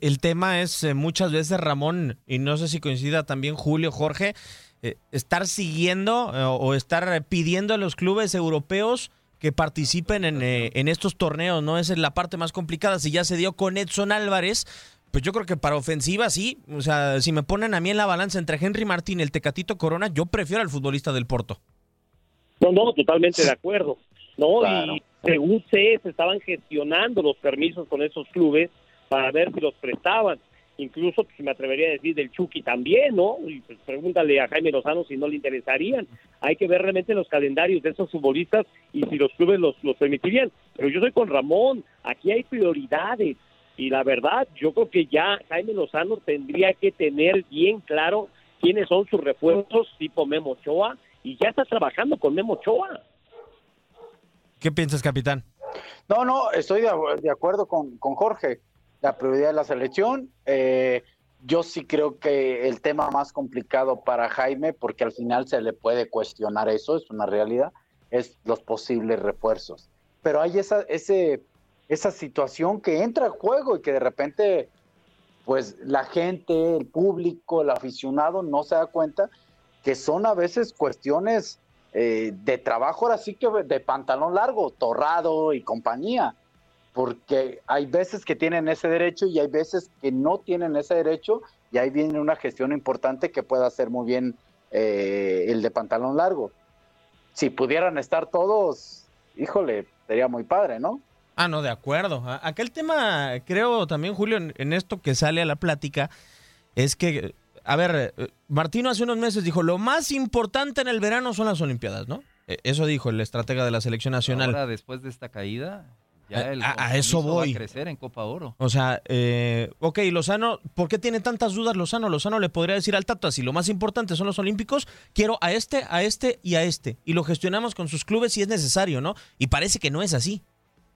El tema es eh, muchas veces, Ramón, y no sé si coincida también Julio, Jorge, eh, estar siguiendo eh, o estar pidiendo a los clubes europeos que participen en, eh, en estos torneos, ¿no? Esa es la parte más complicada. Si ya se dio con Edson Álvarez, pues yo creo que para ofensiva sí. O sea, si me ponen a mí en la balanza entre Henry Martín y el Tecatito Corona, yo prefiero al futbolista del Porto. No, no, totalmente de acuerdo. No, Claro. y según sé, se estaban gestionando los permisos con esos clubes para ver si los prestaban. Incluso, pues, me atrevería a decir del Chucky también, ¿no? Y pues pregúntale a Jaime Lozano si no le interesarían. Hay que ver realmente los calendarios de esos futbolistas y si los clubes los, los permitirían. Pero yo soy con Ramón, aquí hay prioridades. Y la verdad, yo creo que ya Jaime Lozano tendría que tener bien claro quiénes son sus refuerzos tipo Memo Ochoa y ya está trabajando con Memo Ochoa. ¿Qué piensas, capitán? No, no, estoy de, de acuerdo con, con Jorge. La prioridad de la selección. eh, yo sí creo que el tema más complicado para Jaime, porque al final se le puede cuestionar eso, es una realidad, es los posibles refuerzos. Pero hay esa, ese, esa situación que entra al juego y que de repente, pues la gente, el público, el aficionado no se da cuenta que son a veces cuestiones eh, de trabajo, ahora sí que de pantalón largo, torrado y compañía, porque hay veces que tienen ese derecho y hay veces que no tienen ese derecho y ahí viene una gestión importante que puede hacer muy bien eh, el de pantalón largo. Si pudieran estar todos, híjole, sería muy padre, ¿no? Ah, no, de acuerdo. Aquel tema, creo también, Julio, en, esto que sale a la plática, es que, a ver, eh, Martino hace unos meses dijo, lo más importante en el verano son las Olimpiadas, ¿no? Eh, Eso dijo el estratega de la selección nacional. Ahora, después de esta caída, ya el a- a eso compromiso va voy. crecer en Copa Oro. O sea, eh, ok, Lozano, ¿por qué tiene tantas dudas Lozano? Lozano le podría decir al Tata, si lo más importante son los Olímpicos, quiero a este, a este y a este. Y lo gestionamos con sus clubes si es necesario, ¿no? Y parece que no es así.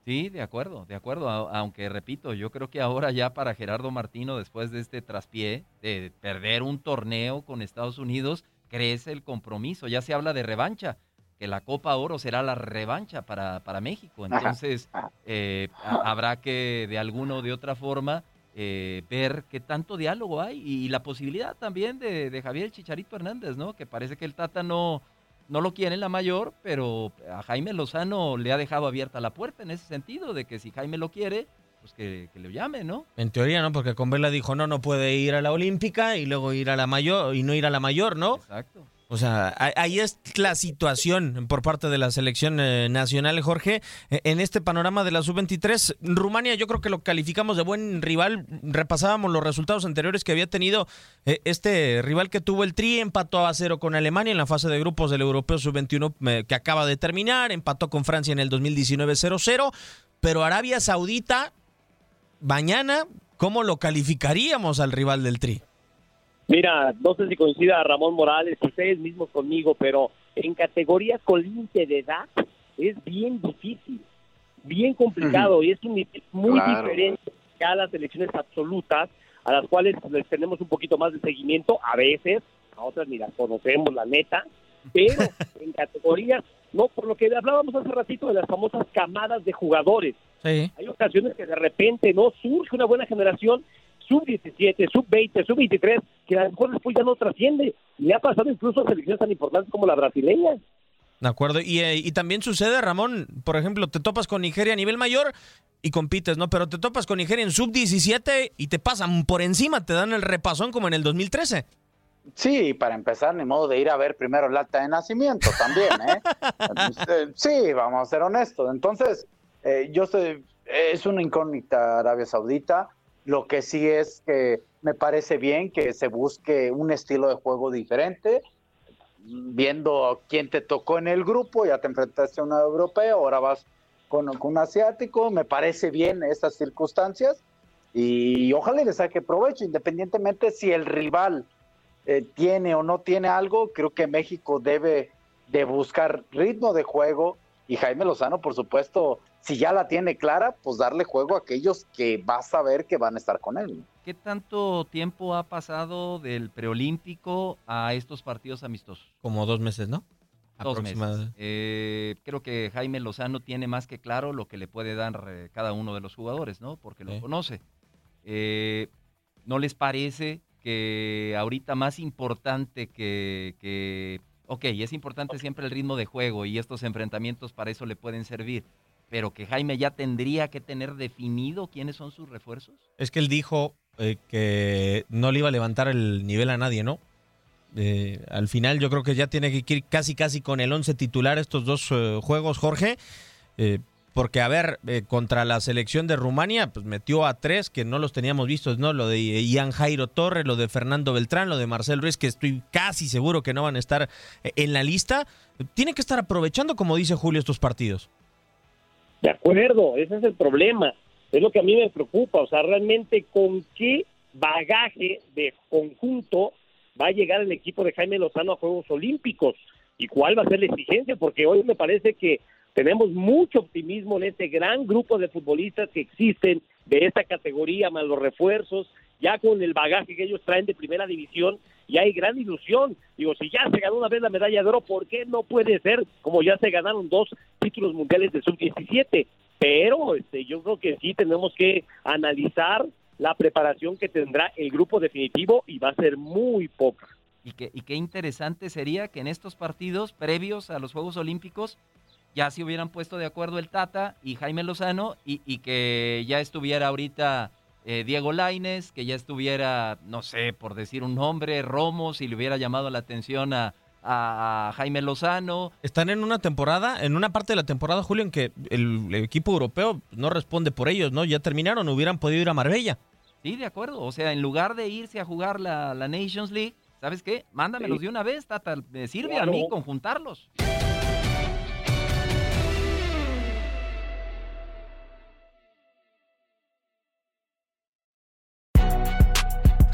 Sí, de acuerdo, de acuerdo. a- Aunque repito, yo creo que ahora ya para Gerardo Martino, después de este traspié, de perder un torneo con Estados Unidos, crece el compromiso. Ya se habla de revancha, que la Copa Oro será la revancha para, para México. Entonces, eh, ha- habrá que de alguna o de otra forma eh, ver qué tanto diálogo hay y, la posibilidad también de, de Javier Chicharito Hernández, ¿no? Que parece que el Tata no, no lo quiere en la mayor, pero a Jaime Lozano le ha dejado abierta la puerta en ese sentido, de que si Jaime lo quiere, pues que, que lo llame, ¿no? En teoría, ¿no? Porque con Vela dijo, no, no puede ir a la Olímpica y luego ir a la mayor y no ir a la mayor, ¿no? Exacto. O sea, ahí- es la situación por parte de la selección eh, nacional, Jorge. Eh, En este panorama de la sub-23, Rumania yo creo que lo calificamos de buen rival. Repasábamos los resultados anteriores que había tenido eh, este rival que tuvo el Tri, empató a cero con Alemania en la fase de grupos del Europeo sub-21 eh, que acaba de terminar, empató con Francia en el 2019 0-0, pero Arabia Saudita, mañana, ¿cómo lo calificaríamos al rival del Tri? Mira, no sé si coincida Ramón Morales, ustedes mismos conmigo, pero en categorías con límite de edad es bien difícil, bien complicado y es un nivel muy Claro. diferente a las elecciones absolutas, a las cuales les tenemos un poquito más de seguimiento a veces, a otras ni las conocemos, la neta, pero en categorías, no, por lo que hablábamos hace ratito de las famosas camadas de jugadores, Sí. hay ocasiones que de repente no surge una buena generación sub-17, sub-20, sub-23, que a lo mejor después ya no trasciende. Y ha pasado incluso a selecciones tan importantes como la brasileña. De acuerdo. Y, eh, y también sucede, Ramón, por ejemplo, te topas con Nigeria a nivel mayor y compites, ¿no? Pero te topas con Nigeria en sub-17 y te pasan por encima, te dan el repasón como en el 2013. Sí, para empezar, ni modo de ir a ver primero el acta de nacimiento también, ¿eh? Eh, sí, vamos a ser honestos. Entonces, eh, yo sé, es una incógnita Arabia Saudita. Lo que sí es que me parece bien que se busque un estilo de juego diferente, viendo quién te tocó en el grupo, ya te enfrentaste a un europeo, ahora vas con, un asiático, me parece bien estas circunstancias. Y ojalá le saque provecho, independientemente si el rival eh, tiene o no tiene algo, creo que México debe de buscar ritmo de juego. Y Jaime Lozano, por supuesto, si ya la tiene clara, pues darle juego a aquellos que va a saber que van a estar con él. ¿Qué tanto tiempo ha pasado del preolímpico a estos partidos amistosos? Como dos meses, ¿no? Dos meses. Eh, creo que Jaime Lozano tiene más que claro lo que le puede dar eh, cada uno de los jugadores, ¿no? Porque lo conoce. ¿No les parece que ahorita más importante que, que, ok, es importante siempre el ritmo de juego y estos enfrentamientos para eso le pueden servir, pero que Jaime ya tendría que tener definido quiénes son sus refuerzos. Es que él dijo eh, que no le iba a levantar el nivel a nadie, ¿no? Eh, al final yo creo que ya tiene que ir casi casi con el 11 titular estos dos eh, juegos, Jorge. Porque, a ver, contra la selección de Rumania, pues metió a tres que no los teníamos vistos, ¿no? Lo de Ian Jairo Torre, lo de Fernando Beltrán, lo de Marcel Ruiz, que estoy casi seguro que no van a estar en la lista. Tiene que estar aprovechando, como dice Julio, estos partidos. De acuerdo, ese es el problema. Es lo que a mí me preocupa. O sea, realmente, ¿con qué bagaje de conjunto va a llegar el equipo de Jaime Lozano a Juegos Olímpicos? ¿Y cuál va a ser la exigencia? Porque hoy me parece que tenemos mucho optimismo en este gran grupo de futbolistas que existen de esta categoría, más los refuerzos, ya con el bagaje que ellos traen de primera división, y hay gran ilusión. Digo, si ya se ganó una vez la medalla de oro, ¿por qué no puede ser como ya se ganaron dos títulos mundiales de sub-17? Pero este, yo creo que sí tenemos que analizar la preparación que tendrá el grupo definitivo y va a ser muy poca. Y, qué interesante sería que en estos partidos previos a los Juegos Olímpicos ya se hubieran puesto de acuerdo el Tata y Jaime Lozano y, que ya estuviera ahorita eh, Diego Laines, que ya estuviera, no sé, por decir un nombre, Romo, si le hubiera llamado la atención a, Jaime Lozano. Están en una temporada, en una parte de la temporada, Julio, en que el, equipo europeo no responde por ellos, ¿no? Ya terminaron, hubieran podido ir a Marbella. Sí, de acuerdo. O sea, en lugar de irse a jugar la, Nations League, ¿sabes qué? Mándamelos de una vez, Tata. Me sirve a mí conjuntarlos.